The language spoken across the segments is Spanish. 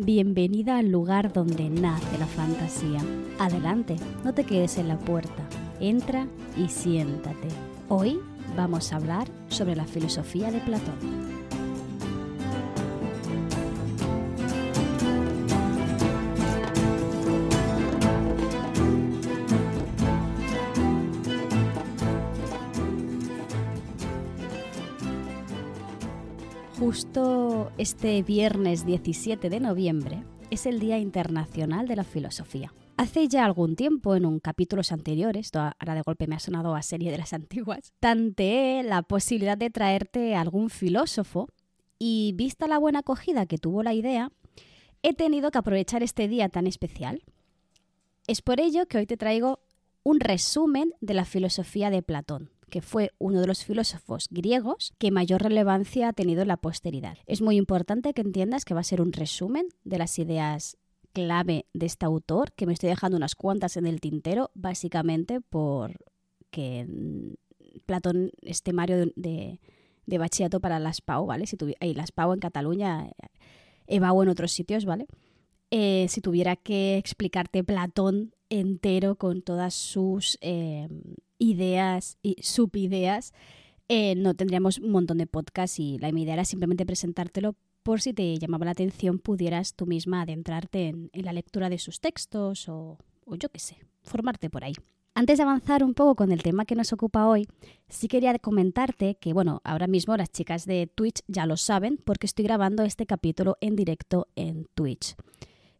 Bienvenida al lugar donde nace la fantasía. Adelante, no te quedes en la puerta. Entra y siéntate. Hoy vamos a hablar sobre la filosofía de Platón. Justo este viernes 17 de noviembre es el Día Internacional de la Filosofía. Hace ya algún tiempo, en un capítulos anteriores, ahora de golpe me ha sonado a serie de las antiguas, tanteé la posibilidad de traerte algún filósofo y vista la buena acogida que tuvo la idea, he tenido que aprovechar este día tan especial. Es por ello que hoy te traigo un resumen de la filosofía de Platón que fue uno de los filósofos griegos que mayor relevancia ha tenido en la posteridad. Es muy importante que entiendas que va a ser un resumen de las ideas clave de este autor, que me estoy dejando unas cuantas en el tintero, básicamente porque Platón es temario de, de, para las PAO, ¿vale? Si y las PAO en Cataluña, EBAU en otros sitios, ¿vale? Eh, si tuviera que explicarte Platón entero con todas sus eh, ideas y subideas, eh, no tendríamos un montón de podcasts y la idea era simplemente presentártelo por si te llamaba la atención pudieras tú misma adentrarte en, la lectura de sus textos o, o yo qué sé, formarte por ahí. Antes de avanzar un poco con el tema que nos ocupa hoy, sí quería comentarte que, bueno, ahora mismo las chicas de Twitch ya lo saben porque estoy grabando este capítulo en directo en Twitch.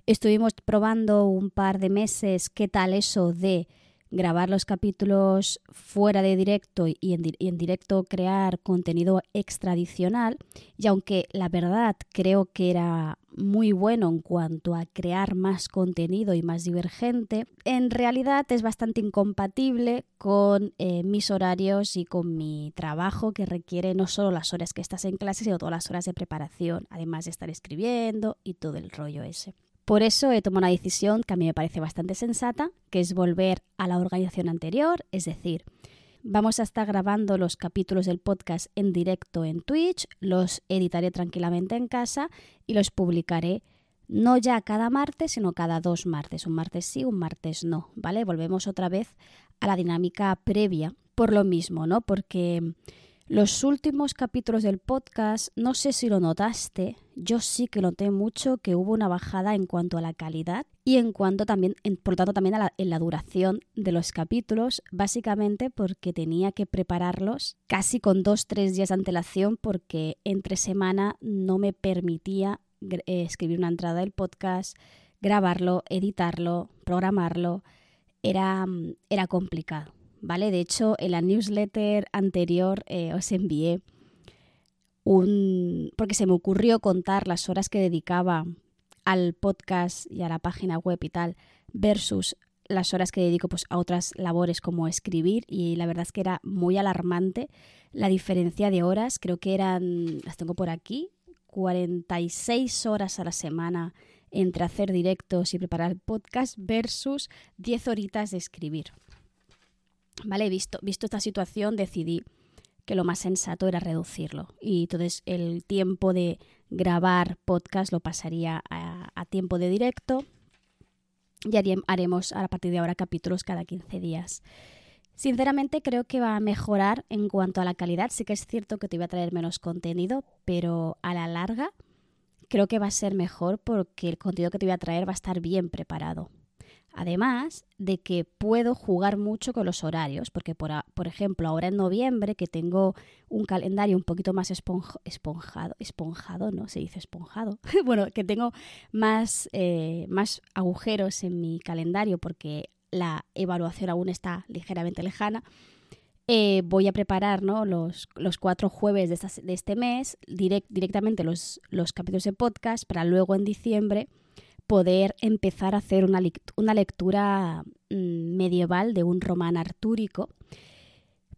Estuvimos probando un par de meses qué tal eso de grabar los capítulos fuera de directo y en, directo crear contenido extradicional. Y aunque la verdad creo que era muy bueno en cuanto a crear más contenido y más divergente, en realidad es bastante incompatible con eh, mis horarios y con mi trabajo que requiere no solo las horas que estás en clase, sino todas las horas de preparación, además de estar escribiendo y todo el rollo ese. Por eso he tomado una decisión que a mí me parece bastante sensata, que es volver a la organización anterior, es decir, vamos a estar grabando los capítulos del podcast en directo en Twitch, los editaré tranquilamente en casa y los publicaré no ya cada martes, sino cada dos martes, un martes sí, un martes no, ¿vale? Volvemos otra vez a la dinámica previa por lo mismo, ¿no? Porque los últimos capítulos del podcast, no sé si lo notaste, yo sí que noté mucho que hubo una bajada en cuanto a la calidad y en cuanto también, por lo tanto, también a la, en la duración de los capítulos, básicamente porque tenía que prepararlos casi con dos, tres días de antelación porque entre semana no me permitía eh, escribir una entrada del podcast, grabarlo, editarlo, programarlo. Era, era complicado. ¿Vale? De hecho, en la newsletter anterior eh, os envié un... porque se me ocurrió contar las horas que dedicaba al podcast y a la página web y tal versus las horas que dedico pues, a otras labores como escribir y la verdad es que era muy alarmante la diferencia de horas. Creo que eran, las tengo por aquí, 46 horas a la semana entre hacer directos y preparar el podcast versus 10 horitas de escribir. ¿Vale? Visto, visto esta situación, decidí que lo más sensato era reducirlo. Y entonces el tiempo de grabar podcast lo pasaría a, tiempo de directo y haremos a partir de ahora capítulos cada 15 días. Sinceramente creo que va a mejorar en cuanto a la calidad. Sí que es cierto que te voy a traer menos contenido, pero a la larga creo que va a ser mejor porque el contenido que te voy a traer va a estar bien preparado. Además de que puedo jugar mucho con los horarios, porque por, ejemplo ahora en noviembre que tengo un calendario un poquito más esponjado, esponjado, ¿no? Se dice esponjado. bueno, que tengo más, eh, más agujeros en mi calendario porque la evaluación aún está ligeramente lejana. Eh, voy a preparar los, los cuatro jueves de, de este mes directamente los, los capítulos de podcast para luego en diciembre poder empezar a hacer una, una lectura mm, medieval de un román artúrico.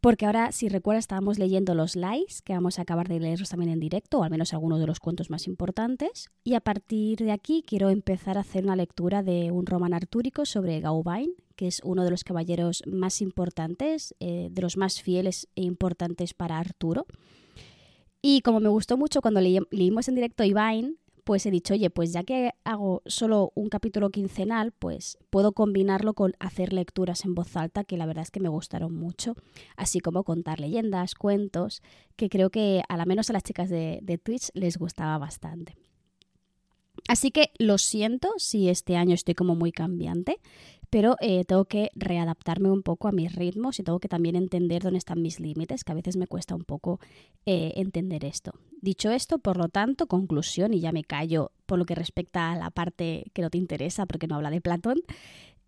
Porque ahora, si recuerdas, estábamos leyendo los Lais, que vamos a acabar de leerlos también en directo, o al menos algunos de los cuentos más importantes. Y a partir de aquí quiero empezar a hacer una lectura de un román artúrico sobre Gauvain, que es uno de los caballeros más importantes, eh, de los más fieles e importantes para Arturo. Y como me gustó mucho cuando leímos en directo Ivain, pues he dicho, oye, pues ya que hago solo un capítulo quincenal, pues puedo combinarlo con hacer lecturas en voz alta, que la verdad es que me gustaron mucho, así como contar leyendas, cuentos, que creo que a la menos a las chicas de, de Twitch les gustaba bastante. Así que lo siento si este año estoy como muy cambiante, pero eh, tengo que readaptarme un poco a mis ritmos y tengo que también entender dónde están mis límites, que a veces me cuesta un poco eh, entender esto. Dicho esto, por lo tanto, conclusión, y ya me callo por lo que respecta a la parte que no te interesa porque no habla de Platón,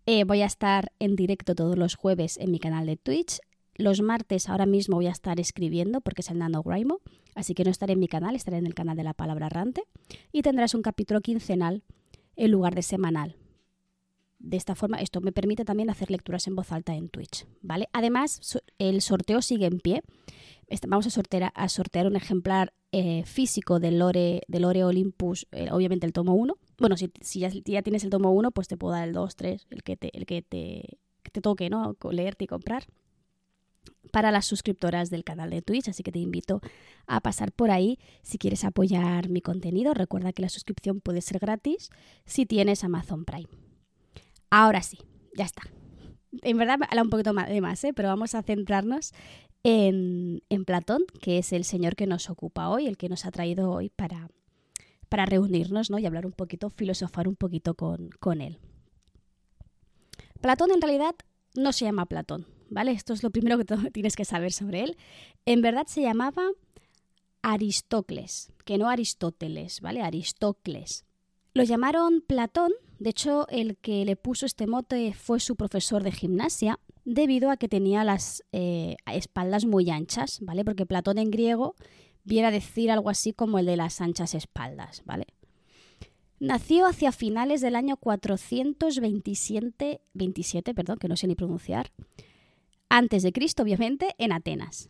eh, voy a estar en directo todos los jueves en mi canal de Twitch. Los martes ahora mismo voy a estar escribiendo porque es el NaNoWriMo, así que no estaré en mi canal, estaré en el canal de la palabra errante y tendrás un capítulo quincenal en lugar de semanal de esta forma, esto me permite también hacer lecturas en voz alta en Twitch, ¿vale? Además, el sorteo sigue en pie. Este, vamos a sortear, a sortear un ejemplar eh, físico del Lore, Lore Olympus, eh, obviamente el tomo 1. Bueno, si, ya, tienes el tomo 1, pues te puedo dar el 2, 3, el que te, el que te toque, ¿no? Leerte y comprar para las suscriptoras del canal de Twitch, así que te invito a pasar por ahí si quieres apoyar mi contenido. Recuerda que la suscripción puede ser gratis si tienes Amazon Prime. Ahora sí, ya está. En verdad habla un poquito más de más, ¿eh? pero vamos a centrarnos en, Platón, que es el señor que nos ocupa hoy, el que nos ha traído hoy para, para reunirnos ¿no? y hablar un poquito, filosofar un poquito con, con él. Platón en realidad no se llama Platón, ¿vale? Esto es lo primero que tienes que saber sobre él. En verdad se llamaba Aristócles, que no Aristóteles, ¿vale? Aristócles. Lo llamaron Platón de hecho, el que le puso este mote fue su profesor de gimnasia, debido a que tenía las eh, espaldas muy anchas, ¿vale? Porque Platón en griego viene a decir algo así como el de las anchas espaldas, ¿vale? Nació hacia finales del año 427, 27, perdón, que no sé ni pronunciar, antes de Cristo, obviamente, en Atenas.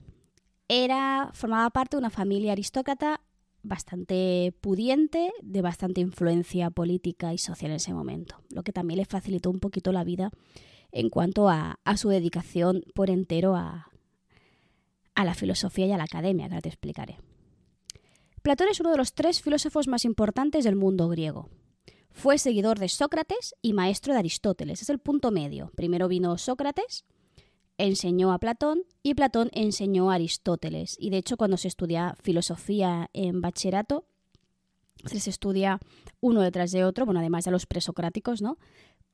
Era, formaba parte de una familia aristócrata bastante pudiente, de bastante influencia política y social en ese momento, lo que también le facilitó un poquito la vida en cuanto a, su dedicación por entero a, a la filosofía y a la academia, que ahora te explicaré. Platón es uno de los tres filósofos más importantes del mundo griego. Fue seguidor de Sócrates y maestro de Aristóteles. Es el punto medio. Primero vino Sócrates enseñó a Platón y Platón enseñó a Aristóteles. Y de hecho, cuando se estudia filosofía en bachillerato, se estudia uno detrás de otro, bueno, además de los presocráticos, ¿no?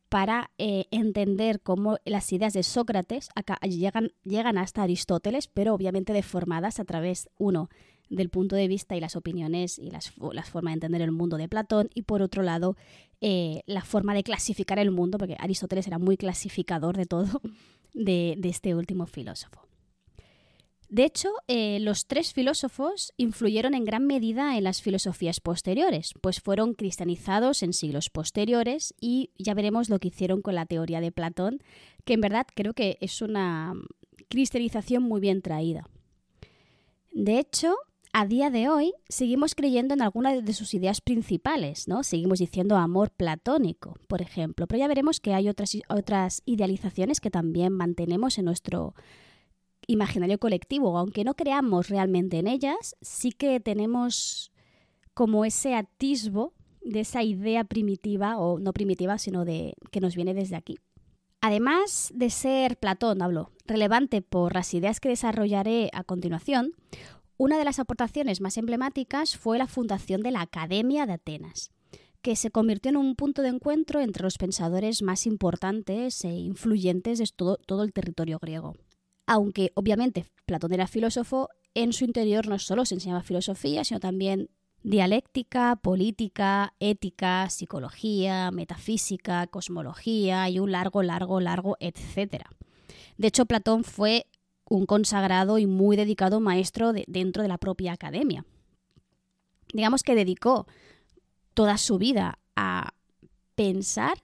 Para eh, entender cómo las ideas de Sócrates llegan, llegan hasta Aristóteles, pero obviamente deformadas a través, uno, del punto de vista y las opiniones y las, las formas de entender el mundo de Platón y por otro lado eh, la forma de clasificar el mundo, porque Aristóteles era muy clasificador de todo, de, este último filósofo. De hecho, eh, los tres filósofos influyeron en gran medida en las filosofías posteriores, pues fueron cristianizados en siglos posteriores y ya veremos lo que hicieron con la teoría de Platón, que en verdad creo que es una cristianización muy bien traída. De hecho, a día de hoy seguimos creyendo en alguna de sus ideas principales, ¿no? Seguimos diciendo amor platónico, por ejemplo, pero ya veremos que hay otras, otras idealizaciones que también mantenemos en nuestro imaginario colectivo, aunque no creamos realmente en ellas, sí que tenemos como ese atisbo de esa idea primitiva, o no primitiva, sino de que nos viene desde aquí. Además de ser Platón, hablo, relevante por las ideas que desarrollaré a continuación, una de las aportaciones más emblemáticas fue la fundación de la Academia de Atenas, que se convirtió en un punto de encuentro entre los pensadores más importantes e influyentes de todo, el territorio griego. Aunque obviamente Platón era filósofo, en su interior no solo se enseñaba filosofía, sino también dialéctica, política, ética, psicología, metafísica, cosmología y un largo, largo, largo, etcétera. De hecho, Platón fue un consagrado y muy dedicado maestro dentro de la propia academia. Digamos que dedicó toda su vida a pensar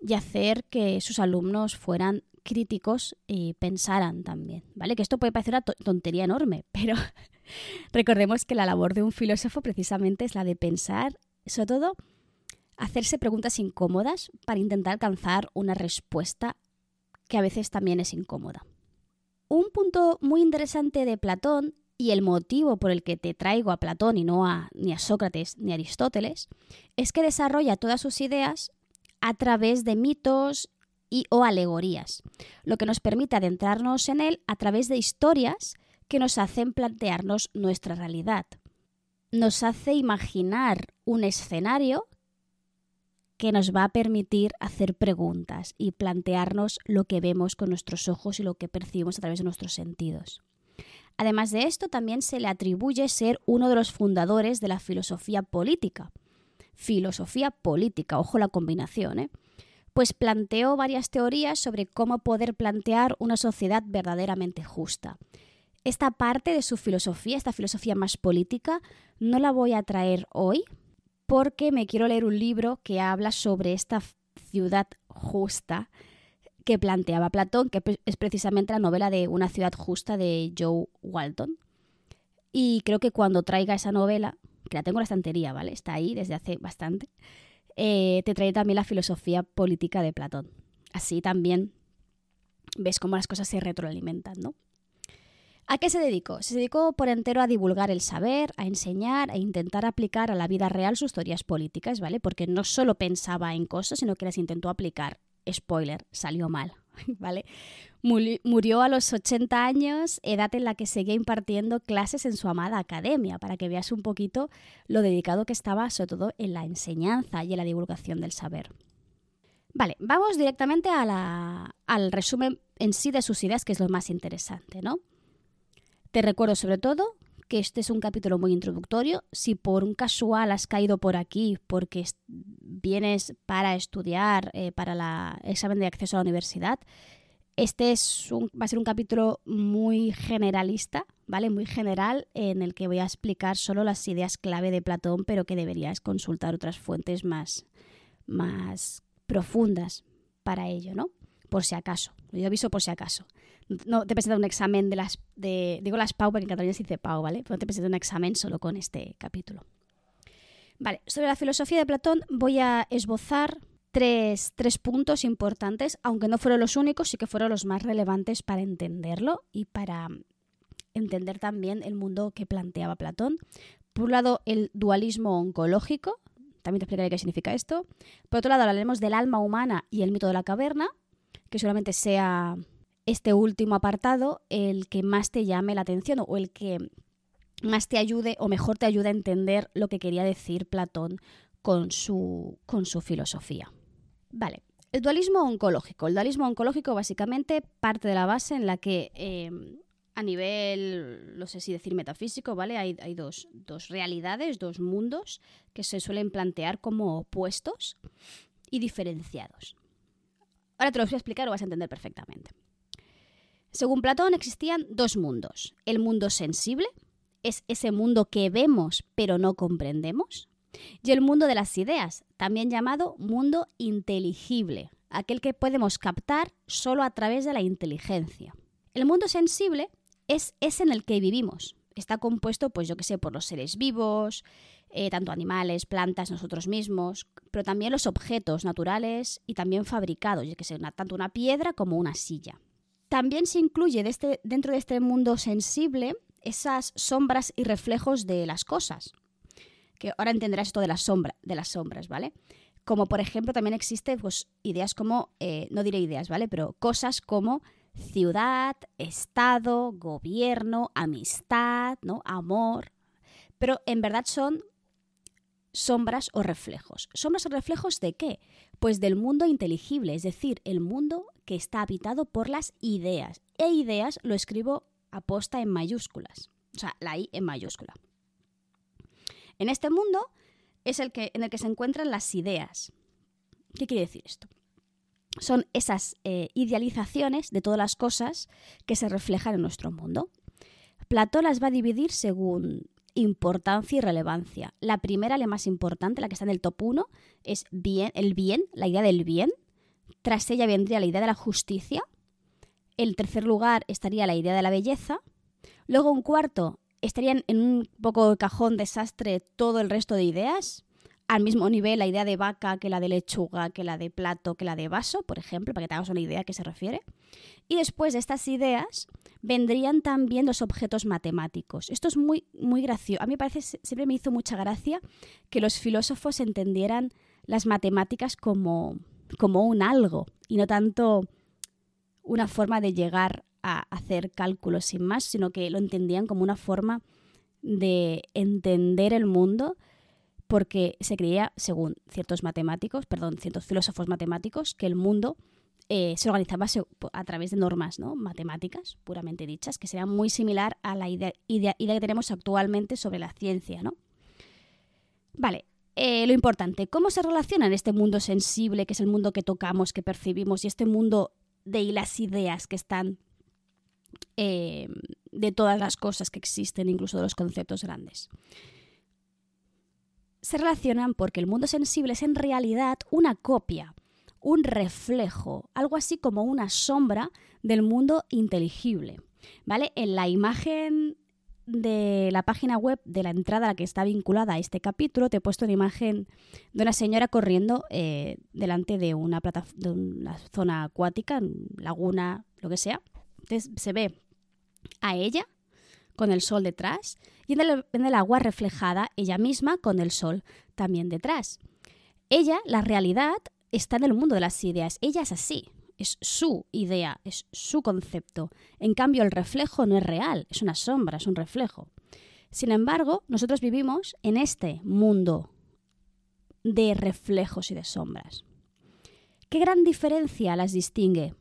y hacer que sus alumnos fueran críticos y pensaran también, ¿vale? Que esto puede parecer una tontería enorme, pero recordemos que la labor de un filósofo precisamente es la de pensar, sobre todo hacerse preguntas incómodas para intentar alcanzar una respuesta que a veces también es incómoda. Un punto muy interesante de Platón y el motivo por el que te traigo a Platón y no a, ni a Sócrates ni a Aristóteles es que desarrolla todas sus ideas a través de mitos y o alegorías, lo que nos permite adentrarnos en él a través de historias que nos hacen plantearnos nuestra realidad. Nos hace imaginar un escenario que nos va a permitir hacer preguntas y plantearnos lo que vemos con nuestros ojos y lo que percibimos a través de nuestros sentidos. Además de esto, también se le atribuye ser uno de los fundadores de la filosofía política. Filosofía política, ojo la combinación, ¿eh? pues planteó varias teorías sobre cómo poder plantear una sociedad verdaderamente justa. Esta parte de su filosofía, esta filosofía más política, no la voy a traer hoy porque me quiero leer un libro que habla sobre esta ciudad justa que planteaba Platón, que es precisamente la novela de Una ciudad justa de Joe Walton. Y creo que cuando traiga esa novela, que la tengo en la estantería, ¿vale? Está ahí desde hace bastante, eh, te trae también la filosofía política de Platón. Así también ves cómo las cosas se retroalimentan, ¿no? ¿A qué se dedicó? Se dedicó por entero a divulgar el saber, a enseñar, a intentar aplicar a la vida real sus teorías políticas, ¿vale? Porque no solo pensaba en cosas, sino que las intentó aplicar spoiler, salió mal, ¿vale? Murió a los 80 años, edad en la que seguía impartiendo clases en su amada academia, para que veas un poquito lo dedicado que estaba, sobre todo en la enseñanza y en la divulgación del saber. Vale, vamos directamente al resumen en sí de sus ideas, que es lo más interesante, ¿no? Te recuerdo sobre todo que este es un capítulo muy introductorio. Si por un casual has caído por aquí porque vienes para estudiar eh, para el examen de acceso a la universidad, este es va a ser un capítulo muy generalista, ¿vale? Muy general, en el que voy a explicar solo las ideas clave de Platón, pero que deberías consultar otras fuentes más, más profundas para ello, ¿no? Por si acaso. Yo aviso por si acaso no te presenta un examen de las, de, digo las PAU porque en Cataluña se dice PAU, ¿vale? Pero no te presenta un examen solo con este capítulo. Vale, sobre la filosofía de Platón voy a esbozar tres, tres puntos importantes, aunque no fueron los únicos, sí que fueron los más relevantes para entenderlo y para entender también el mundo que planteaba Platón. Por un lado, el dualismo oncológico, también te explicaré qué significa esto. Por otro lado, hablaremos del alma humana y el mito de la caverna, que seguramente sea este último apartado el que más te llame la atención o el que más te ayude o mejor te ayude a entender lo que quería decir Platón con su, con su filosofía. Vale, el dualismo oncológico. El dualismo oncológico básicamente parte de la base en la que eh, a nivel, no sé si decir metafísico, ¿vale? Hay, hay dos, dos, realidades, dos mundos que se suelen plantear como opuestos y diferenciados. Ahora te lo voy a explicar, lo vas a entender perfectamente. Según Platón existían dos mundos. El mundo sensible, es ese mundo que vemos pero no comprendemos, y el mundo de las ideas, también llamado mundo inteligible, aquel que podemos captar solo a través de la inteligencia. El mundo sensible es ese en el que vivimos. Está compuesto, pues yo que sé, por los seres vivos, eh, tanto animales, plantas, nosotros mismos, pero también los objetos naturales y también fabricados, yo que sé, tanto una piedra como una silla. También se incluye este, dentro de este mundo sensible esas sombras y reflejos de las cosas. Que ahora entenderás esto de, de las sombras, ¿vale? Como por ejemplo también existen pues, ideas como, eh, no diré ideas, ¿vale? Pero cosas como ciudad, estado, gobierno, amistad, ¿no? Amor. Pero en verdad son sombras o reflejos. ¿Sombras o reflejos de qué? Pues del mundo inteligible, es decir, el mundo que está habitado por las ideas. E ideas lo escribo aposta en mayúsculas, o sea, la I en mayúscula. En este mundo es el que, en el que se encuentran las ideas. ¿Qué quiere decir esto? Son esas eh, idealizaciones de todas las cosas que se reflejan en nuestro mundo. Platón las va a dividir según importancia y relevancia. La primera, la más importante, la que está en el top 1, es bien, el bien, la idea del bien, tras ella vendría la idea de la justicia. En tercer lugar estaría la idea de la belleza. Luego un cuarto estarían en un poco cajón desastre todo el resto de ideas. Al mismo nivel la idea de vaca que la de lechuga, que la de plato, que la de vaso, por ejemplo, para que te una idea a qué se refiere. Y después de estas ideas vendrían también los objetos matemáticos. Esto es muy, muy gracioso. A mí parece, siempre me hizo mucha gracia que los filósofos entendieran las matemáticas como, como un algo y no tanto una forma de llegar a hacer cálculos sin más, sino que lo entendían como una forma de entender el mundo porque se creía, según ciertos matemáticos, perdón, ciertos filósofos matemáticos, que el mundo eh, se organizaba a través de normas ¿no? matemáticas, puramente dichas, que serían muy similar a la idea, que tenemos actualmente sobre la ciencia. ¿no? Vale, eh, lo importante, ¿cómo se relaciona en este mundo sensible, que es el mundo que tocamos, que percibimos, y este mundo de las ideas que están eh, de todas las cosas que existen, incluso de los conceptos grandes? Se relacionan porque el mundo sensible es en realidad una copia, un reflejo, algo así como una sombra del mundo inteligible. ¿Vale? En la imagen de la página web de la entrada a la que está vinculada a este capítulo, te he puesto una imagen de una señora corriendo eh, delante de una, zona acuática, laguna, lo que sea. Entonces se ve a ella con el sol detrás y en el agua reflejada ella misma con el sol también detrás. Ella, la realidad, está en el mundo de las ideas. Ella es así, es su idea, es su concepto. En cambio, el reflejo no es real, es una sombra, es un reflejo. Sin embargo, nosotros vivimos en este mundo de reflejos y de sombras. ¿Qué gran diferencia las distingue?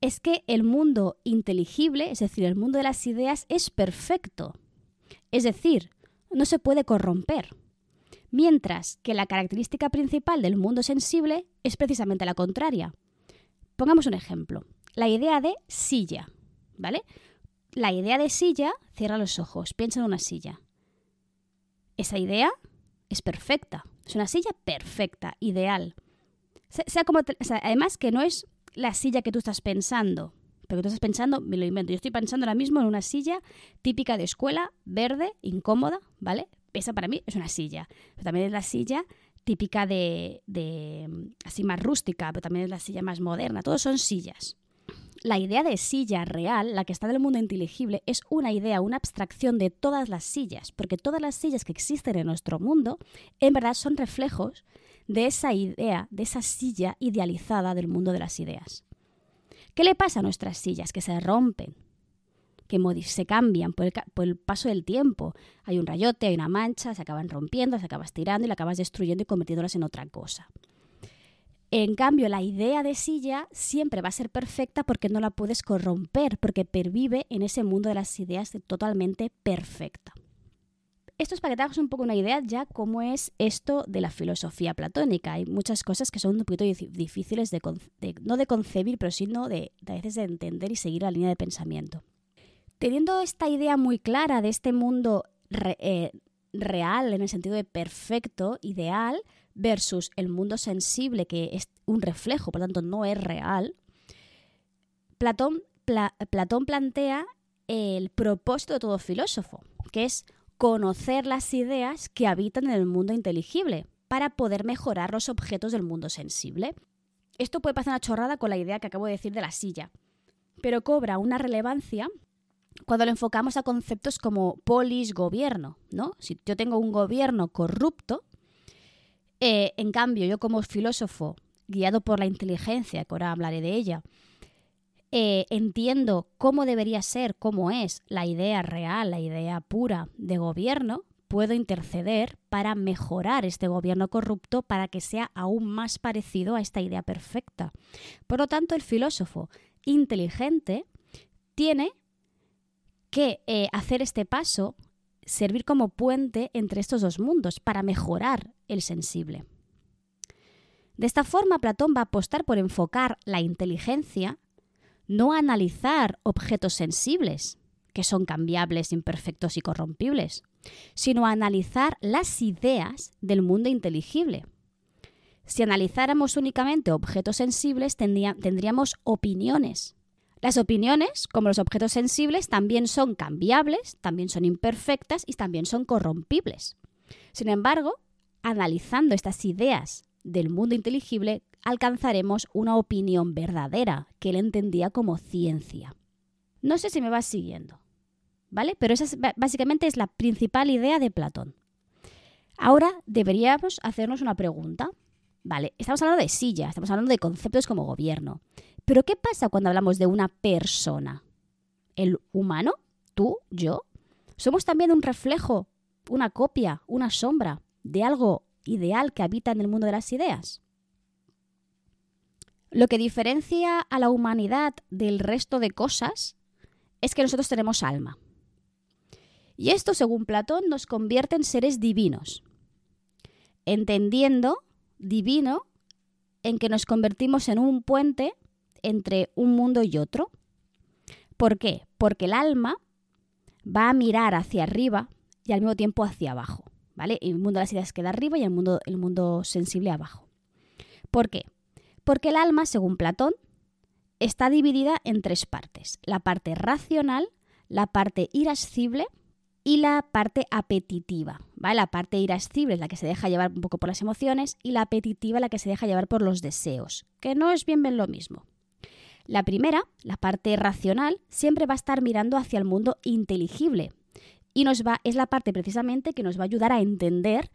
Es que el mundo inteligible, es decir, el mundo de las ideas, es perfecto. Es decir, no se puede corromper mientras que la característica principal del mundo sensible es precisamente la contraria. Pongamos un ejemplo, la idea de silla, ¿vale? La idea de silla, cierra los ojos, piensa en una silla. Esa idea es perfecta, es una silla perfecta, ideal. Sea, como además que no es la silla que tú estás pensando, pero tú estás pensando, me lo invento, yo estoy pensando ahora mismo en una silla típica de escuela, verde, incómoda, ¿vale? Esa para mí es una silla. Pero también es la silla típica de, así más rústica, pero también es la silla más moderna. Todos son sillas. La idea de silla real, la que está en el mundo inteligible, es una idea, una abstracción de todas las sillas, porque todas las sillas que existen en nuestro mundo, en verdad son reflejos de esa idea, de esa silla idealizada del mundo de las ideas. ¿Qué le pasa a nuestras sillas? Que se rompen, que se cambian por el, paso del tiempo. Hay un rayote, hay una mancha, se acaban rompiendo, se acabas tirando y la acabas destruyendo y convirtiéndolas en otra cosa. En cambio, la idea de silla siempre va a ser perfecta porque no la puedes corromper, porque pervive en ese mundo de las ideas totalmente perfecta. Esto es para que te hagas un poco una idea ya cómo es esto de la filosofía platónica. Hay muchas cosas que son un poquito difíciles de, no de concebir, pero sino de, a veces de entender y seguir la línea de pensamiento. Teniendo esta idea muy clara de este mundo eh, real, en el sentido de perfecto, ideal, versus el mundo sensible, que es un reflejo, por tanto no es real, Platón, Platón plantea el propósito de todo filósofo, que es conocer las ideas que habitan en el mundo inteligible para poder mejorar los objetos del mundo sensible. Esto puede pasar una chorrada con la idea que acabo de decir de la silla, pero cobra una relevancia cuando lo enfocamos a conceptos como polis, gobierno, ¿no? Si yo tengo un gobierno corrupto, eh, en cambio yo como filósofo, guiado por la inteligencia, que ahora hablaré de ella, eh, entiendo cómo debería ser, cómo es la idea real, la idea pura de gobierno, puedo interceder para mejorar este gobierno corrupto para que sea aún más parecido a esta idea perfecta. Por lo tanto, el filósofo inteligente tiene que eh, hacer este paso, servir como puente entre estos dos mundos para mejorar el sensible. De esta forma, Platón va a apostar por enfocar la inteligencia, no a analizar objetos sensibles, que son cambiables, imperfectos y corrompibles, sino a analizar las ideas del mundo inteligible. Si analizáramos únicamente objetos sensibles, tendríamos opiniones, las opiniones, como los objetos sensibles, también son cambiables, también son imperfectas y también son corrompibles. Sin embargo, analizando estas ideas del mundo inteligible, alcanzaremos una opinión verdadera que él entendía como ciencia. No sé si me vas siguiendo, ¿vale? Pero esa básicamente es la principal idea de Platón. Ahora deberíamos hacernos una pregunta. Vale, estamos hablando de silla, estamos hablando de conceptos como gobierno. Pero ¿qué pasa cuando hablamos de una persona? ¿El humano? ¿Tú? ¿Yo? Somos también un reflejo, una copia, una sombra de algo ideal que habita en el mundo de las ideas. Lo que diferencia a la humanidad del resto de cosas es que nosotros tenemos alma. Y esto, según Platón, nos convierte en seres divinos, entendiendo divino en que nos convertimos en un puente entre un mundo y otro. ¿Por qué? Porque el alma va a mirar hacia arriba y al mismo tiempo hacia abajo. ¿Vale? El mundo de las ideas queda arriba y el mundo, el mundo sensible abajo. ¿Por qué? Porque el alma, según Platón, está dividida en tres partes. La parte racional, la parte irascible y la parte apetitiva. ¿vale? La parte irascible es la que se deja llevar un poco por las emociones y la apetitiva la que se deja llevar por los deseos, que no es bien bien lo mismo. La primera, la parte racional, siempre va a estar mirando hacia el mundo inteligible y nos va, es la parte precisamente que nos va a ayudar a entender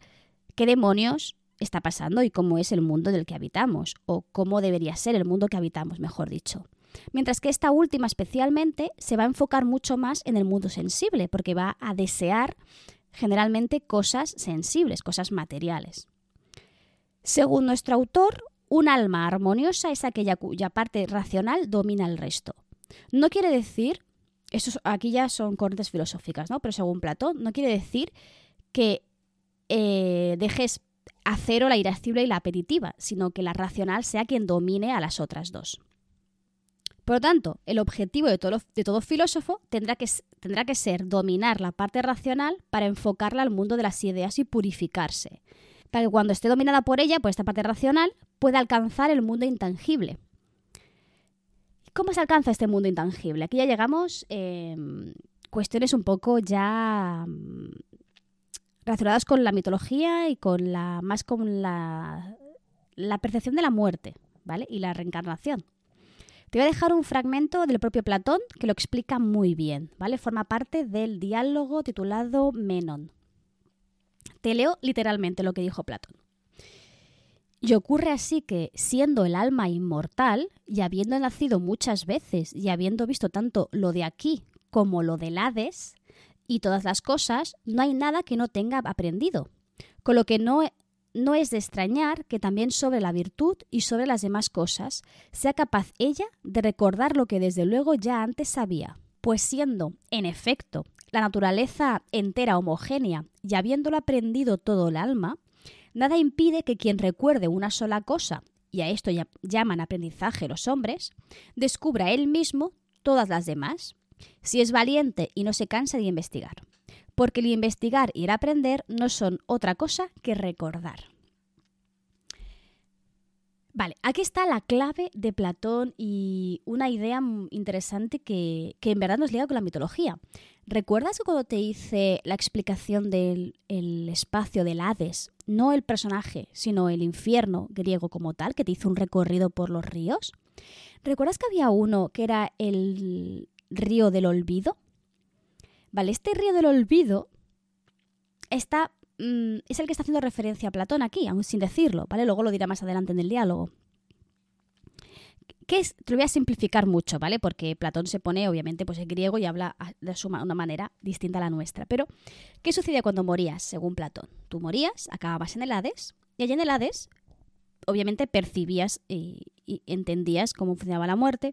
qué demonios está pasando y cómo es el mundo del que habitamos, o cómo debería ser el mundo que habitamos, mejor dicho. Mientras que esta última especialmente se va a enfocar mucho más en el mundo sensible, porque va a desear generalmente cosas sensibles, cosas materiales. Según nuestro autor, un alma armoniosa es aquella cuya parte racional domina el resto. No quiere decir, eso aquí ya son corrientes filosóficas, ¿no? Pero según Platón, no quiere decir que eh, dejes a cero la irascible y la apetitiva, sino que la racional sea quien domine a las otras dos. Por lo tanto, el objetivo de todo, filósofo tendrá que ser dominar la parte racional para enfocarla al mundo de las ideas y purificarse, para que cuando esté dominada por ella, por esta parte racional, pueda alcanzar el mundo intangible. ¿Cómo se alcanza este mundo intangible? Aquí ya llegamos eh, cuestiones un poco ya mm, relacionadas con la mitología y con la más con la, la percepción de la muerte, ¿vale? Y la reencarnación. Te voy a dejar un fragmento del propio Platón que lo explica muy bien, ¿vale? Forma parte del diálogo titulado Menon. Te leo literalmente lo que dijo Platón. Y ocurre así que, siendo el alma inmortal, y habiendo nacido muchas veces, y habiendo visto tanto lo de aquí como lo del Hades, y todas las cosas, no hay nada que no tenga aprendido, con lo que no no es de extrañar que también sobre la virtud y sobre las demás cosas sea capaz ella de recordar lo que desde luego ya antes sabía, pues siendo, en efecto, la naturaleza entera homogénea y habiéndolo aprendido todo el alma, nada impide que quien recuerde una sola cosa, y a esto llaman aprendizaje los hombres, descubra él mismo todas las demás, si es valiente y no se cansa de investigar porque el investigar y el aprender no son otra cosa que recordar. Vale, aquí está la clave de Platón y una idea interesante que, en verdad nos liga con la mitología. ¿Recuerdas cuando te hice la explicación del espacio del Hades, no el personaje, sino el infierno griego como tal, que te hizo un recorrido por los ríos? ¿Recuerdas que había uno que era el río del olvido? Vale, este río del olvido está, mm, es el que está haciendo referencia a Platón aquí, aún sin decirlo, ¿vale? Luego lo dirá más adelante en el diálogo. ¿Qué es? Te lo voy a simplificar mucho, ¿vale? Porque Platón se pone, obviamente, pues en griego y habla de una manera distinta a la nuestra. Pero, ¿qué sucedía cuando morías, según Platón? Tú morías, acababas en el Hades, y allí en el Hades, obviamente, percibías y, entendías cómo funcionaba la muerte,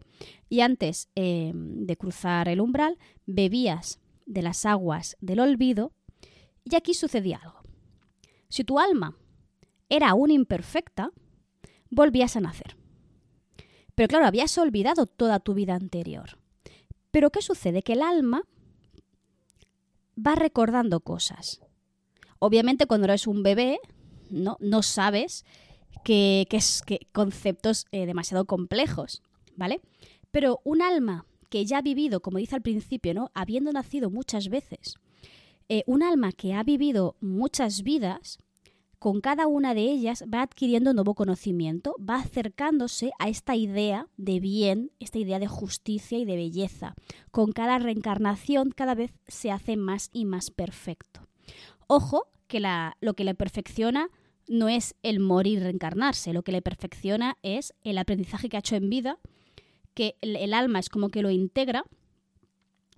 y antes eh, de cruzar el umbral, bebías de las aguas del olvido, y aquí sucedía algo. Si tu alma era aún imperfecta, volvías a nacer. Pero claro, habías olvidado toda tu vida anterior. Pero ¿qué sucede? Que el alma va recordando cosas. Obviamente cuando eres un bebé, no, sabes que, es, que conceptos eh, demasiado complejos, ¿vale? Pero un alma que ya ha vivido, como dice al principio, ¿no? Habiendo nacido muchas veces, eh, un alma que ha vivido muchas vidas, con cada una de ellas va adquiriendo nuevo conocimiento, va acercándose a esta idea de bien, esta idea de justicia y de belleza. Con cada reencarnación cada vez se hace más y más perfecto. Ojo, que lo que le perfecciona no es el morir reencarnarse, lo que le perfecciona es el aprendizaje que ha hecho en vida, que el alma es como que lo integra,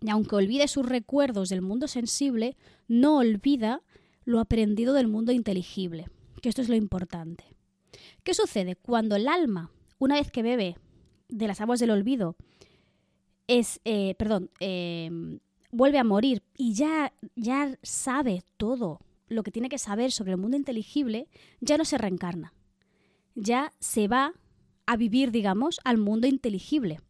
y aunque olvide sus recuerdos del mundo sensible, no olvida lo aprendido del mundo inteligible, que esto es lo importante. ¿Qué sucede? Cuando el alma, una vez que bebe de las aguas del olvido, es, eh, perdón, em, vuelve a morir y ya, ya sabe todo lo que tiene que saber sobre el mundo inteligible, ya no se reencarna. Ya se va a vivir, digamos, al mundo inteligible.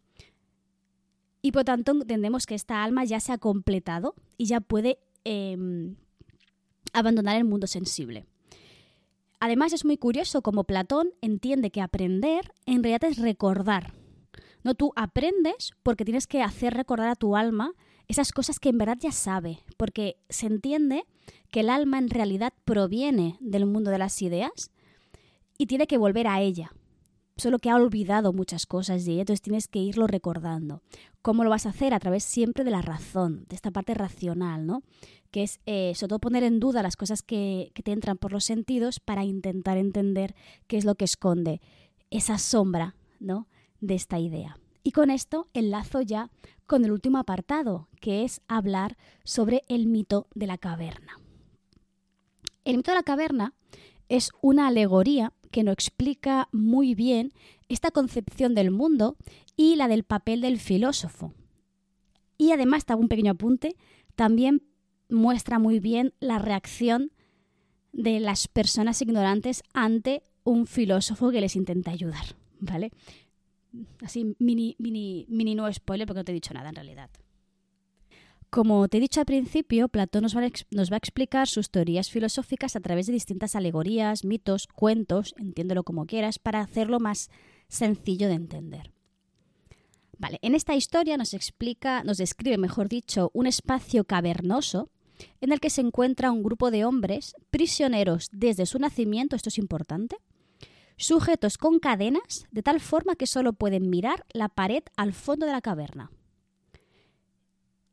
Y por tanto entendemos que esta alma ya se ha completado y ya puede em, abandonar el mundo sensible. Además es muy curioso como Platón entiende que aprender en realidad es recordar. No tú aprendes porque tienes que hacer recordar a tu alma esas cosas que en verdad ya sabe, porque se entiende que el alma en realidad proviene del mundo de las ideas y tiene que volver a ella. Solo que ha olvidado muchas cosas de ella, entonces tienes que irlo recordando. ¿Cómo lo vas a hacer? A través siempre de la razón, de esta parte racional, ¿no? que es eh, sobre todo poner en duda las cosas que, que te entran por los sentidos para intentar entender qué es lo que esconde esa sombra ¿no? de esta idea. Y con esto enlazo ya con el último apartado, que es hablar sobre el mito de la caverna. El mito de la caverna es una alegoría que nos explica muy bien esta concepción del mundo y la del papel del filósofo. Y además, hago un pequeño apunte, también muestra muy bien la reacción de las personas ignorantes ante un filósofo que les intenta ayudar, ¿vale? Así, mini, mini, mini no spoiler porque no te he dicho nada en realidad. Como te he dicho al principio, Platón nos va, a, explicar sus teorías filosóficas a través de distintas alegorías, mitos, cuentos, entiéndelo como quieras, para hacerlo más sencillo de entender. Vale, en esta historia nos explica, nos describe, mejor dicho, un espacio cavernoso en el que se encuentra un grupo de hombres prisioneros desde su nacimiento, esto es importante, sujetos con cadenas de tal forma que solo pueden mirar la pared al fondo de la caverna.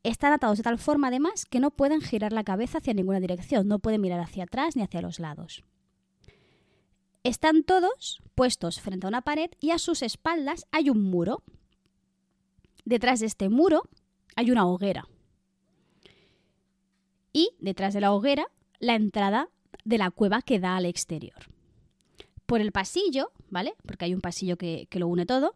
Están atados de tal forma además que no pueden girar la cabeza hacia ninguna dirección, no pueden mirar hacia atrás ni hacia los lados. Están todos puestos frente a una pared y a sus espaldas hay un muro. Detrás de este muro hay una hoguera y detrás de la hoguera la entrada de la cueva que da al exterior. Por el pasillo, ¿vale? Porque hay un pasillo que, lo une todo,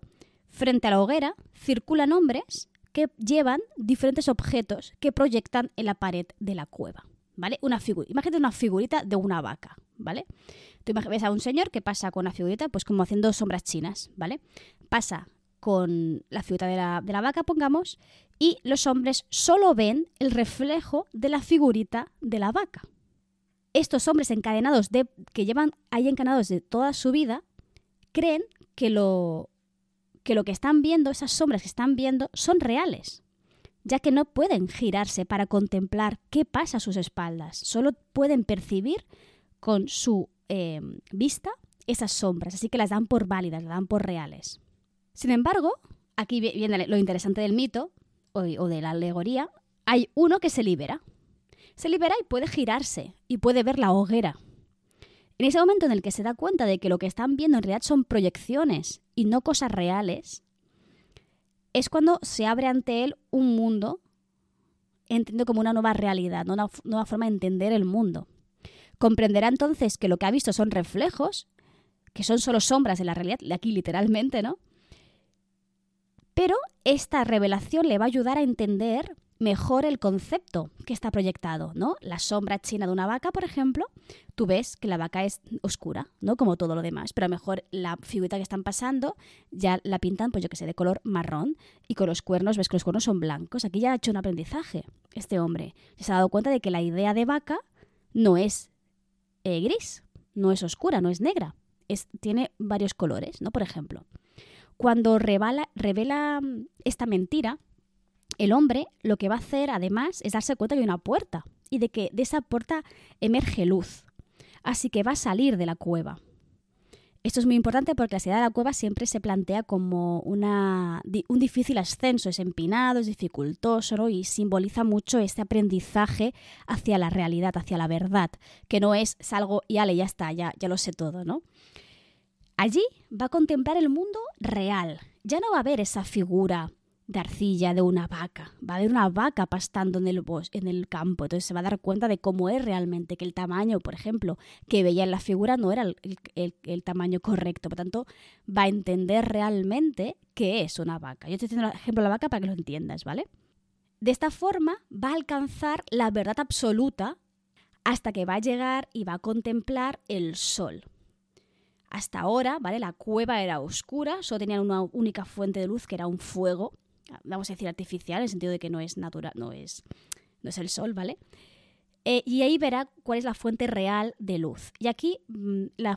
frente a la hoguera circulan hombres que llevan diferentes objetos que proyectan en la pared de la cueva, ¿vale? Una figura, imagínate una figurita de una vaca, ¿vale? Tú ves a un señor que pasa con una figurita, pues como haciendo sombras chinas, ¿vale? Pasa con la figura de la, de la vaca, pongamos, y los hombres solo ven el reflejo de la figurita de la vaca. Estos hombres encadenados de, que llevan ahí encadenados de toda su vida creen que lo, que lo que están viendo, esas sombras que están viendo, son reales, ya que no pueden girarse para contemplar qué pasa a sus espaldas, solo pueden percibir con su eh, vista esas sombras, así que las dan por válidas, las dan por reales. Sin embargo, aquí viene lo interesante del mito o, de la alegoría, hay uno que se libera. Se libera y puede girarse y puede ver la hoguera. En ese momento en el que se da cuenta de que lo que están viendo en realidad son proyecciones y no cosas reales, es cuando se abre ante él un mundo, entiendo como una nueva realidad, una nueva forma de entender el mundo. Comprenderá entonces que lo que ha visto son reflejos, que son solo sombras de la realidad, de aquí literalmente, ¿no? Pero esta revelación le va a ayudar a entender mejor el concepto que está proyectado, ¿no? La sombra china de una vaca, por ejemplo, tú ves que la vaca es oscura, ¿no? Como todo lo demás, pero a lo mejor la figurita que están pasando ya la pintan, pues yo que sé, de color marrón y con los cuernos, ves que los cuernos son blancos. Aquí ya ha hecho un aprendizaje este hombre. Se ha dado cuenta de que la idea de vaca no es eh, gris, no es oscura, no es negra, es, tiene varios colores, ¿no? Por ejemplo. Cuando revela, mm, esta mentira, el hombre lo que va a hacer además es darse cuenta que hay una puerta y de que de esa puerta emerge luz. así que va a salir de la cueva. Esto es muy importante porque la salida de la cueva siempre se plantea como un difícil ascenso, es empinado, es dificultoso y simboliza mucho este aprendizaje hacia la realidad, hacia la verdad, que no es salgo y ale, ya está, ya, ya lo sé todo, ¿no? Allí va a contemplar el mundo real, ya no va a haber esa figura de arcilla de una vaca. Va a haber una vaca pastando en el bosque, en el campo. Entonces se va a dar cuenta de cómo es realmente, que el tamaño, por ejemplo, que veía en la figura no era el, tamaño correcto. Por tanto, va a entender realmente qué es una vaca. Yo estoy haciendo el ejemplo de la vaca para que lo entiendas, ¿vale? De esta forma va a alcanzar la verdad absoluta hasta que va a llegar y va a contemplar el sol. Hasta ahora, ¿vale? La cueva era oscura, solo tenían una única fuente de luz que era un fuego vamos a decir artificial, en el sentido de que no es natural, no es, no es el sol, ¿vale? Eh, y ahí verá cuál es la fuente real de luz. Y aquí mm, la,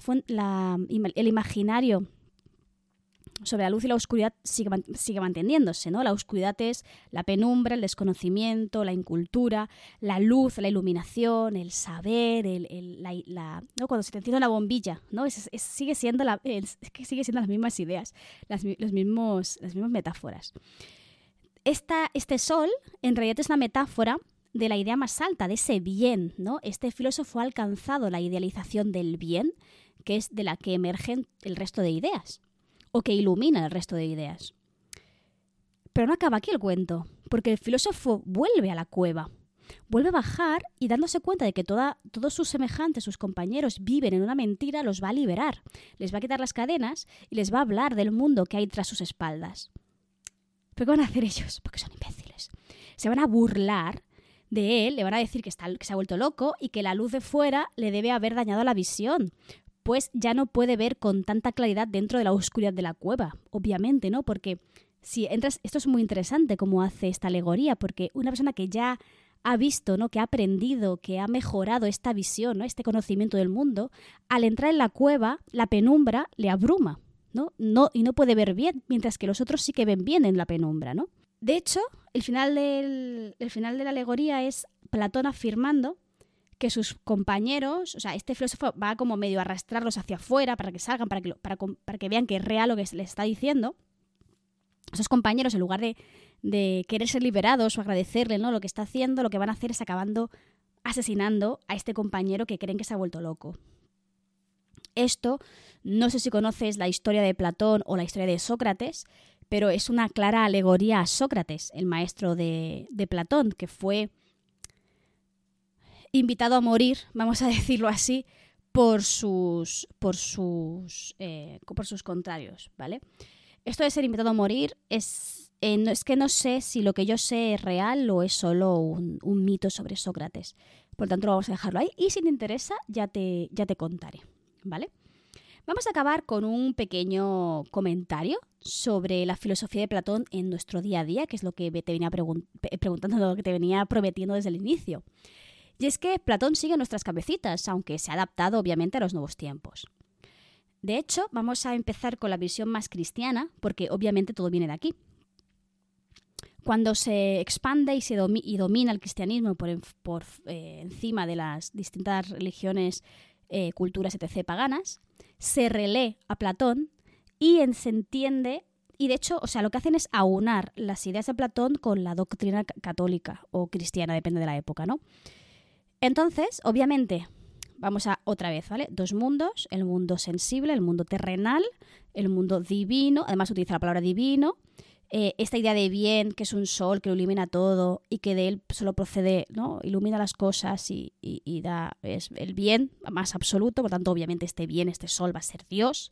el imaginario sobre la luz y la oscuridad sigue, manteniéndose, ¿no? La oscuridad es la penumbra, el desconocimiento, la incultura, la luz, la iluminación, el saber, el, ¿no? cuando se te enciende una bombilla, ¿no? sigue, siendo es, que sigue siendo las mismas ideas, las, los mismos, las mismas metáforas este sol en realidad es una metáfora de la idea más alta, de ese bien, ¿no? Este filósofo ha alcanzado la idealización del bien, que es de la que emergen el resto de ideas, o que ilumina el resto de ideas. Pero no acaba aquí el cuento, porque el filósofo vuelve a la cueva, vuelve a bajar y dándose cuenta de que todos sus semejantes, sus compañeros, viven en una mentira, los va a liberar, les va a quitar las cadenas y les va a hablar del mundo que hay tras sus espaldas. ¿Pero qué van a hacer ellos? Porque son imbéciles. Se van a burlar de él, le van a decir que, está, que se ha vuelto loco y que la luz de fuera le debe haber dañado la visión, pues ya no puede ver con tanta claridad dentro de la oscuridad de la cueva, obviamente, ¿no? Porque si entras, esto es muy interesante cómo hace esta alegoría, porque una persona que ya ha visto, ¿no? que ha aprendido, que ha mejorado esta visión, ¿no? este conocimiento del mundo, al entrar en la cueva, la penumbra le abruma. ¿no? No, y no puede ver bien, mientras que los otros sí que ven bien en la penumbra, ¿no? De hecho, el final, del, el final de la alegoría es Platón afirmando que sus compañeros, o sea, este filósofo va como medio a arrastrarlos hacia afuera para que salgan, para que, para, que vean que es real lo que les está diciendo. Esos compañeros, en lugar de, de querer ser liberados o agradecerle ¿no? lo que está haciendo, lo que van a hacer es acabando asesinando a este compañero que creen que se ha vuelto loco. Esto, no sé si conoces la historia de Platón o la historia de Sócrates, pero es una clara alegoría a Sócrates, el maestro de, Platón, que fue invitado a morir, vamos a decirlo así, por sus, por sus, eh, por sus contrarios, ¿vale? Esto de ser invitado a morir es, eh, es que no sé si lo que yo sé es real o es solo un, mito sobre Sócrates. Por tanto, vamos a dejarlo ahí y si te interesa ya te, ya te contaré. ¿vale? Vamos a acabar con un pequeño comentario sobre la filosofía de Platón en nuestro día a día, que es lo que te venía preguntando, lo que te venía prometiendo desde el inicio. Y es que Platón sigue nuestras cabecitas, aunque se ha adaptado obviamente a los nuevos tiempos. De hecho, vamos a empezar con la visión más cristiana, porque obviamente todo viene de aquí. Cuando se expande y, se y domina el cristianismo por, eh, encima de las distintas religiones eh, culturas, etc., paganas, se relee a Platón y se entiende, y de hecho, o sea, lo que hacen es aunar las ideas de Platón con la doctrina católica o cristiana, depende de la época, ¿no? Entonces, obviamente, vamos a otra vez, ¿vale? Dos mundos, el mundo sensible, el mundo terrenal, el mundo divino, además utiliza la palabra divino, eh, esta idea de bien, que es un sol que lo ilumina todo y que de él solo procede, ¿no? Ilumina las cosas y, da es el bien más absoluto, por tanto, obviamente, este bien, este sol va a ser Dios.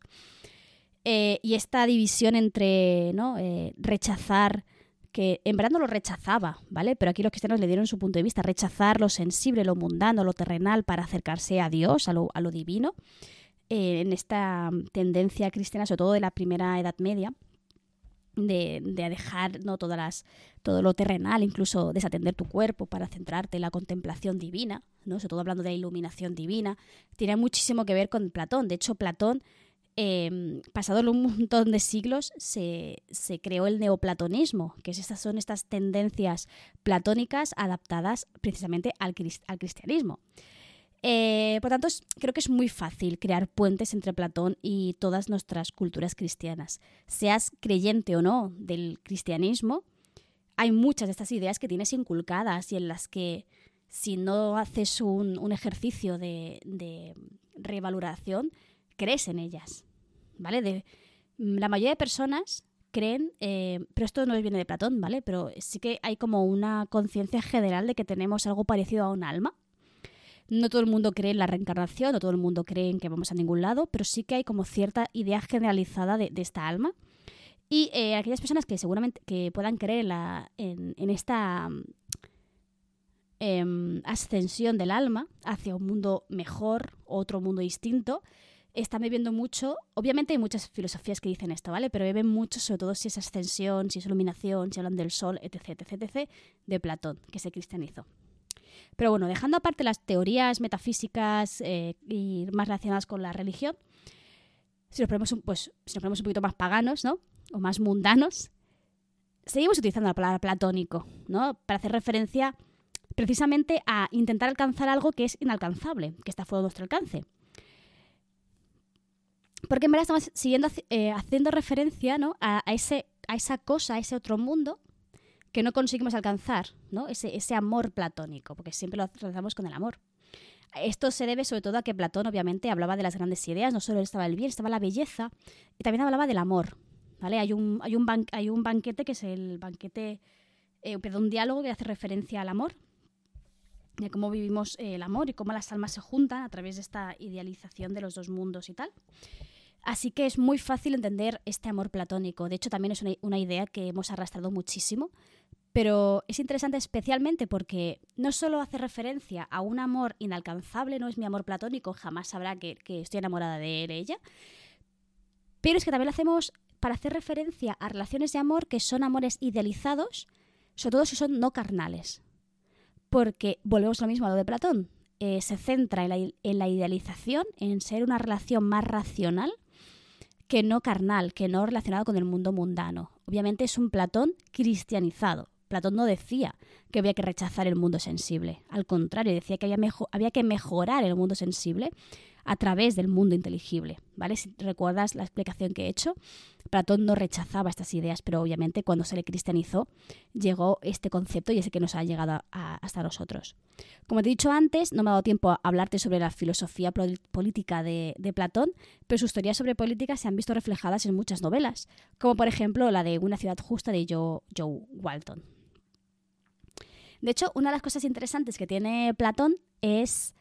Eh, y esta división entre ¿no? Eh, rechazar, que en verdad lo rechazaba, ¿vale? Pero aquí los cristianos le dieron su punto de vista, rechazar lo sensible, lo mundano, lo terrenal para acercarse a Dios, a lo, divino, en esta tendencia cristiana, sobre todo de la primera Edad Media de, dejar ¿no? Todas las, todo lo terrenal, incluso desatender tu cuerpo para centrarte en la contemplación divina, ¿no? sobre todo hablando de la iluminación divina, tiene muchísimo que ver con Platón. De hecho, Platón, eh, pasado un montón de siglos, se, creó el neoplatonismo, que es estas, son estas tendencias platónicas adaptadas precisamente al, al cristianismo. Eh, por tanto, creo que es muy fácil crear puentes entre Platón y todas nuestras culturas cristianas. Seas creyente o no del cristianismo, hay muchas de estas ideas que tienes inculcadas y en las que si no haces un, ejercicio de, de, revaloración, crees en ellas. ¿Vale? De, la mayoría de personas creen, eh, pero esto no viene de Platón, ¿vale? Pero sí que hay como una conciencia general de que tenemos algo parecido a un alma. No todo el mundo cree en la reencarnación, no todo el mundo cree en que vamos a ningún lado, pero sí que hay como cierta idea generalizada de, esta alma. Y eh, aquellas personas que seguramente que puedan creer en, la, en, esta em, ascensión del alma hacia un mundo mejor, otro mundo distinto, están bebiendo mucho, obviamente hay muchas filosofías que dicen esto, ¿vale? Pero beben mucho, sobre todo si es ascensión, si es iluminación, si hablan del sol, etc., etc., etc., de Platón, que se cristianizó. Pero bueno, dejando aparte las teorías metafísicas eh, y más relacionadas con la religión, si nos, ponemos un, pues, si nos ponemos un poquito más paganos, ¿no? O más mundanos, seguimos utilizando la palabra platónico, ¿no? Para hacer referencia precisamente a intentar alcanzar algo que es inalcanzable, que está fuera de nuestro alcance. Porque en verdad estamos siguiendo eh, haciendo referencia ¿no? a, ese, a esa cosa, a ese otro mundo que no conseguimos alcanzar, ¿no? Ese, ese amor platónico, porque siempre lo relacionamos con el amor. Esto se debe sobre todo a que Platón obviamente hablaba de las grandes ideas, no solo estaba el bien, estaba la belleza, y también hablaba del amor. ¿vale? Hay, un, hay, un hay un banquete que es el banquete, eh, perdón, un diálogo que hace referencia al amor, de cómo vivimos eh, el amor y cómo las almas se juntan a través de esta idealización de los dos mundos y tal. Así que es muy fácil entender este amor platónico. De hecho, también es una, idea que hemos arrastrado muchísimo, pero es interesante especialmente porque no solo hace referencia a un amor inalcanzable, no es mi amor platónico, jamás sabrá que, que estoy enamorada de él, ella, pero es que también lo hacemos para hacer referencia a relaciones de amor que son amores idealizados, sobre todo si son no carnales porque volvemos a lo mismo a lo de Platón. Eh, se centra en la, idealización, en ser una relación más racional que no carnal, que no relacionado con el mundo mundano. Obviamente es un Platón cristianizado. Platón no decía que había que rechazar el mundo sensible. Al contrario, decía que había, había que mejorar el mundo sensible a través del mundo inteligible, ¿vale? Si recuerdas la explicación que he hecho, Platón no rechazaba estas ideas, pero obviamente cuando se le cristianizó llegó este concepto y ese que nos ha llegado hasta nosotros. Como te he dicho antes, no me ha dado tiempo a hablarte sobre la filosofía política de, Platón, pero sus teorías sobre política se han visto reflejadas en muchas novelas, como por ejemplo la de Una ciudad justa de Joe Walton. De hecho, una de las cosas interesantes que tiene Platón es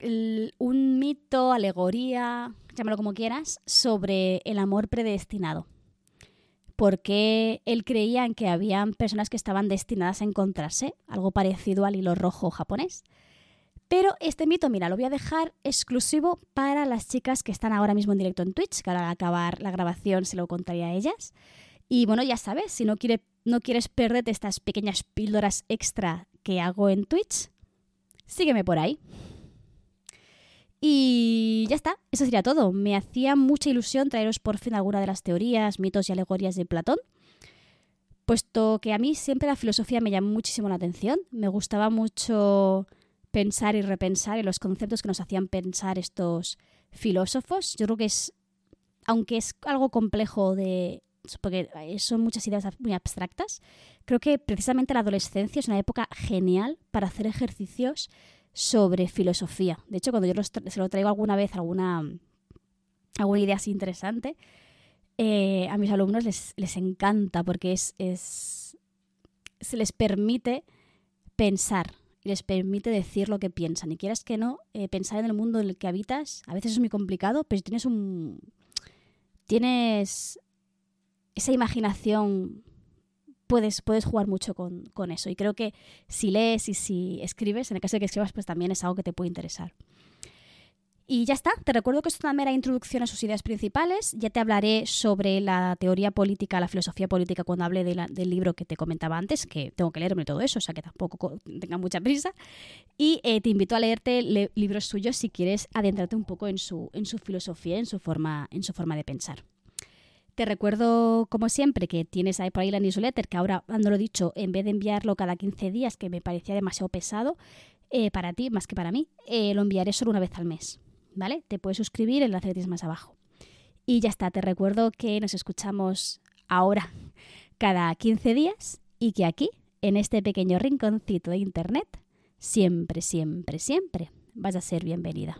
un mito, alegoría, llámalo como quieras, sobre el amor predestinado. Porque él creía en que habían personas que estaban destinadas a encontrarse, algo parecido al hilo rojo japonés. Pero este mito, mira, lo voy a dejar exclusivo para las chicas que están ahora mismo en directo en Twitch, que ahora al acabar la grabación se lo contaría a ellas. Y bueno, ya sabes, si no, no quieres perderte estas pequeñas píldoras extra que hago en Twitch, sígueme por ahí. Y ya está, eso sería todo. Me hacía mucha ilusión traeros por fin alguna de las teorías, mitos y alegorías de Platón, puesto que a mí siempre la filosofía me llamó muchísimo la atención. Me gustaba mucho pensar y repensar en los conceptos que nos hacían pensar estos filósofos. Yo creo que es, aunque es algo complejo de porque son muchas ideas muy abstractas, creo que precisamente la adolescencia es una época genial para hacer ejercicios sobre filosofía. De hecho, cuando yo se lo traigo alguna vez, alguna, alguna idea así interesante, eh, a mis alumnos les, encanta porque es, es, se les permite pensar y les permite decir lo que piensan. Y quieras que no, eh, pensar en el mundo en el que habitas, a veces es muy complicado, pero si tienes un... tienes esa imaginación puedes, puedes jugar mucho con, eso. Y creo que si lees y si escribes, en el caso de que escribas, pues también es algo que te puede interesar. Y ya está, te recuerdo que esto es una mera introducción a sus ideas principales. Ya te hablaré sobre la teoría política, la filosofía política cuando hable del libro que te comentaba antes, que tengo que leerme todo eso, o sea que tampoco tenga mucha prisa. Y eh, te invito a leerte libros suyos si quieres adentrarte un poco en su, en su filosofía, en su forma, en su forma de pensar. Te recuerdo, como siempre, que tienes ahí por ahí la newsletter, que ahora, dándolo dicho, en vez de enviarlo cada 15 días, que me parecía demasiado pesado, eh, para ti más que para mí, eh, lo enviaré solo una vez al mes, ¿vale? Te puedes suscribir, el enlace tienes más abajo. Y ya está, te recuerdo que nos escuchamos ahora cada 15 días y que aquí, en este pequeño rinconcito de Internet, siempre, siempre, siempre vas a ser bienvenida.